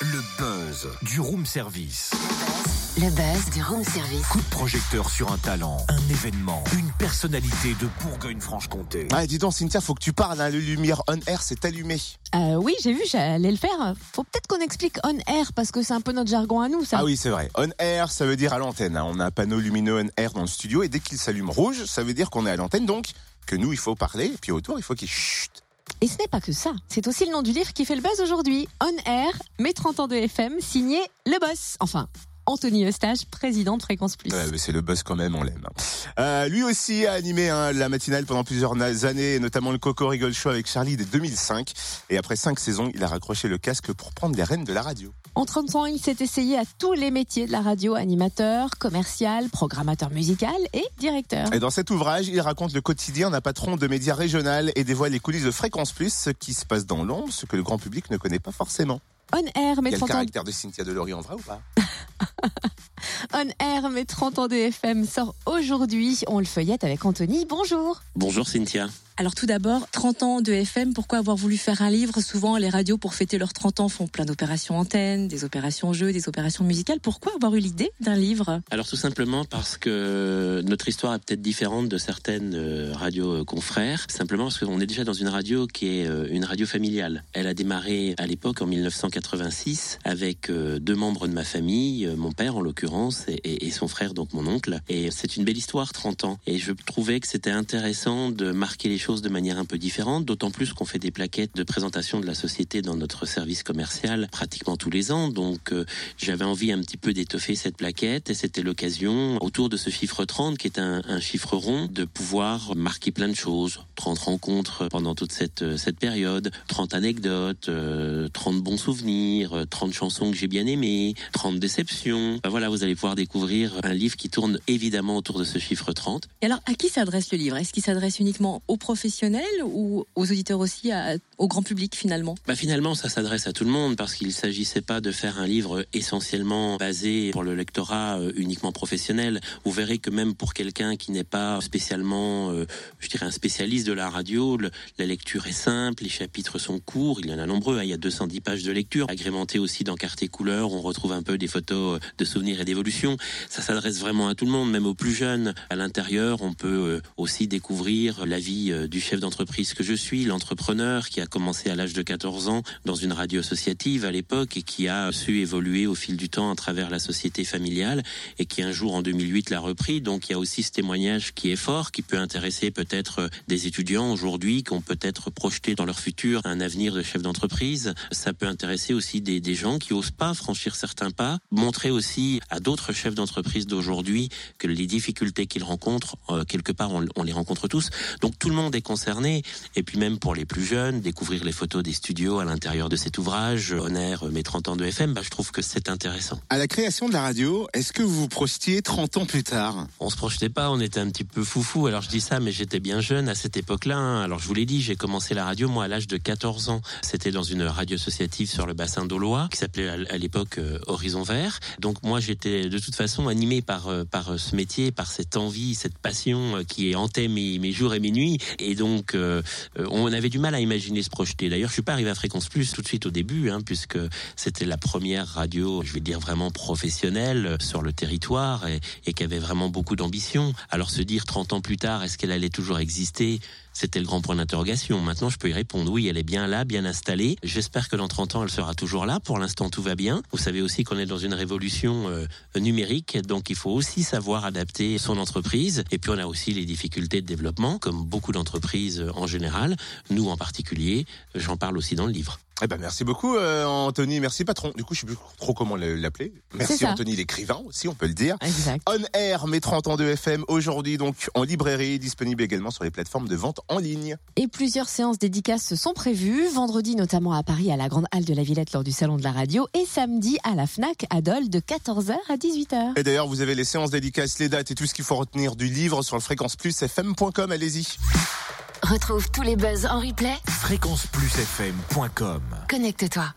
Le buzz du room service. Le buzz du room service. Coup de projecteur sur un talent, un événement, une personnalité de Bourgogne-Franche-Comté. Ah, dis donc, Cynthia, faut que tu parles. Hein, le lumière on air s'est allumé. Euh, oui, j'ai vu, j'allais le faire. Faut peut-être qu'on explique on air parce que c'est un peu notre jargon à nous, ça. Ah oui, c'est vrai. On air, ça veut dire à l'antenne. hein. On a un panneau lumineux on air dans le studio et dès qu'il s'allume rouge, ça veut dire qu'on est à l'antenne. Donc, que nous, il faut parler. Et puis autour, il faut qu'il chut. Et ce n'est pas que ça. C'est aussi le nom du livre qui fait le buzz aujourd'hui. On air, mes 30 ans de FM, signé le boss. Enfin, Anthony Eustache, président de Fréquence Plus. Ouais, mais c'est le buzz quand même, on l'aime. Euh, lui aussi a animé hein, la matinale pendant plusieurs années, notamment le Coco Rigole Show avec Charlie dès 2005. Et après cinq saisons, il a raccroché le casque pour prendre les rênes de la radio. En 30 ans, il s'est essayé à tous les métiers de la radio, animateur, commercial, programmateur musical et directeur. Et dans cet ouvrage, il raconte le quotidien d'un patron de médias régional et dévoile les coulisses de Fréquence Plus, ce qui se passe dans l'ombre, ce que le grand public ne connaît pas forcément. On air, 30 ans caractère de Cynthia Delory en vrai ou pas? On Air, mes 30 ans de FM sort aujourd'hui. On le feuillette avec Anthony. Bonjour. Bonjour Cynthia. Alors tout d'abord, 30 ans de FM, pourquoi avoir voulu faire un livre? Souvent, les radios, pour fêter leurs 30 ans, font plein d'opérations antennes, des opérations jeux, des opérations musicales. Pourquoi avoir eu l'idée d'un livre? Alors tout simplement parce que notre histoire est peut-être différente de certaines euh, radios euh, confrères, simplement parce qu'on est déjà dans une radio qui est euh, une radio familiale. Elle a démarré à l'époque en 1986 avec deux membres de ma famille, mon père en l'occurrence et son frère donc mon oncle. Et c'est une belle histoire, 30 ans. Et je trouvais que c'était intéressant de marquer les choses de manière un peu différente, d'autant plus qu'on fait des plaquettes de présentation de la société dans notre service commercial pratiquement tous les ans. Donc euh, j'avais envie un petit peu d'étoffer cette plaquette et c'était l'occasion, autour de ce chiffre 30, qui est un, chiffre rond, de pouvoir marquer plein de choses. 30 rencontres pendant toute cette, euh, cette période, 30 anecdotes, euh, 30 bons souvenirs, euh, 30 chansons que j'ai bien aimées, 30 déceptions. Ben voilà, vous allez pouvoir découvrir un livre qui tourne évidemment autour de ce chiffre 30. Et alors, à qui s'adresse le livre? Est-ce qu'il s'adresse uniquement aux professionnels ou aux auditeurs aussi, au grand public finalement Bah finalement, ça s'adresse à tout le monde parce qu'il s'agissait pas de faire un livre essentiellement basé pour le lectorat euh, uniquement professionnel. Vous verrez que même pour quelqu'un qui n'est pas spécialement, euh, je dirais, un spécialiste de la radio, la lecture est simple, les chapitres sont courts, il y en a nombreux, hein, il y a 210 pages de lecture, agrémenté aussi d'encartes et couleurs, on retrouve un peu des photos euh, de souvenirs et d'évolution. Ça s'adresse vraiment à tout le monde, même aux plus jeunes. À l'intérieur, on peut aussi découvrir la vie du chef d'entreprise que je suis, l'entrepreneur qui a commencé à l'âge de 14 ans dans une radio associative à l'époque et qui a su évoluer au fil du temps à travers la société familiale et qui un jour en 2008 l'a repris. Donc il y a aussi ce témoignage qui est fort, qui peut intéresser peut-être des étudiants aujourd'hui qui ont peut-être projeté dans leur futur un avenir de chef d'entreprise. Ça peut intéresser aussi des, des gens qui osent pas franchir certains pas, montrer aussi à d'autres chefs d'entreprise d'aujourd'hui que les difficultés qu'ils rencontrent, euh, quelque part on, on les rencontre tous. Donc tout le monde est concerné. Et puis même pour les plus jeunes, découvrir les photos des studios à l'intérieur de cet ouvrage, Honneur, mes 30 ans de FM, bah, je trouve que c'est intéressant. À la création de la radio, est-ce que vous vous projetiez 30 ans plus tard? On se projetait pas, on était un petit peu foufou. Alors je dis ça, mais j'étais bien jeune à cette époque-là. hein. Alors je vous l'ai dit, j'ai commencé la radio moi à l'âge de 14 ans. C'était dans une radio associative sur le bassin d'Aulois qui s'appelait à l'époque euh, Horizon Vert. Donc moi j'étais de toute façon animé par euh, par euh, ce métier, par cette envie, cette passion qui hantait mes, mes jours et mes nuits. Et donc euh, on avait du mal à imaginer se projeter. D'ailleurs je suis pas arrivé à Fréquence Plus tout de suite au début, hein, puisque c'était la première radio, je vais dire vraiment professionnelle euh, sur le territoire et, et qui avait vraiment beaucoup d'ambition. Alors se dire 30 ans plus tard, est-ce qu'elle allait toujours exister? C'était le grand point d'interrogation. Maintenant, je peux y répondre. Oui, elle est bien là, bien installée. J'espère que dans 30 ans, elle sera toujours là. Pour l'instant, tout va bien. Vous savez aussi qu'on est dans une révolution euh, numérique, donc il faut aussi savoir adapter son entreprise. Et puis, on a aussi les difficultés de développement, comme beaucoup d'entreprises euh, en général. Nous, en particulier, j'en parle aussi dans le livre. Eh ben merci beaucoup euh, Anthony, merci patron. Du coup, je sais plus trop comment le- l'appeler. Merci. Anthony l'écrivain aussi, on peut le dire. Exact. On Air, mes 30 ans de FM, aujourd'hui donc en librairie, disponible également sur les plateformes de vente en ligne. Et plusieurs séances dédicaces sont prévues, vendredi notamment à Paris à la Grande Halle de la Villette lors du Salon de la Radio et samedi à la FNAC à Dole de 14h à 18h. Et d'ailleurs, vous avez les séances dédicaces, les dates et tout ce qu'il faut retenir du livre sur le fréquenceplusfm.com, allez-y. Retrouve tous les buzz en replay. Fréquenceplusfm.com Connecte-toi.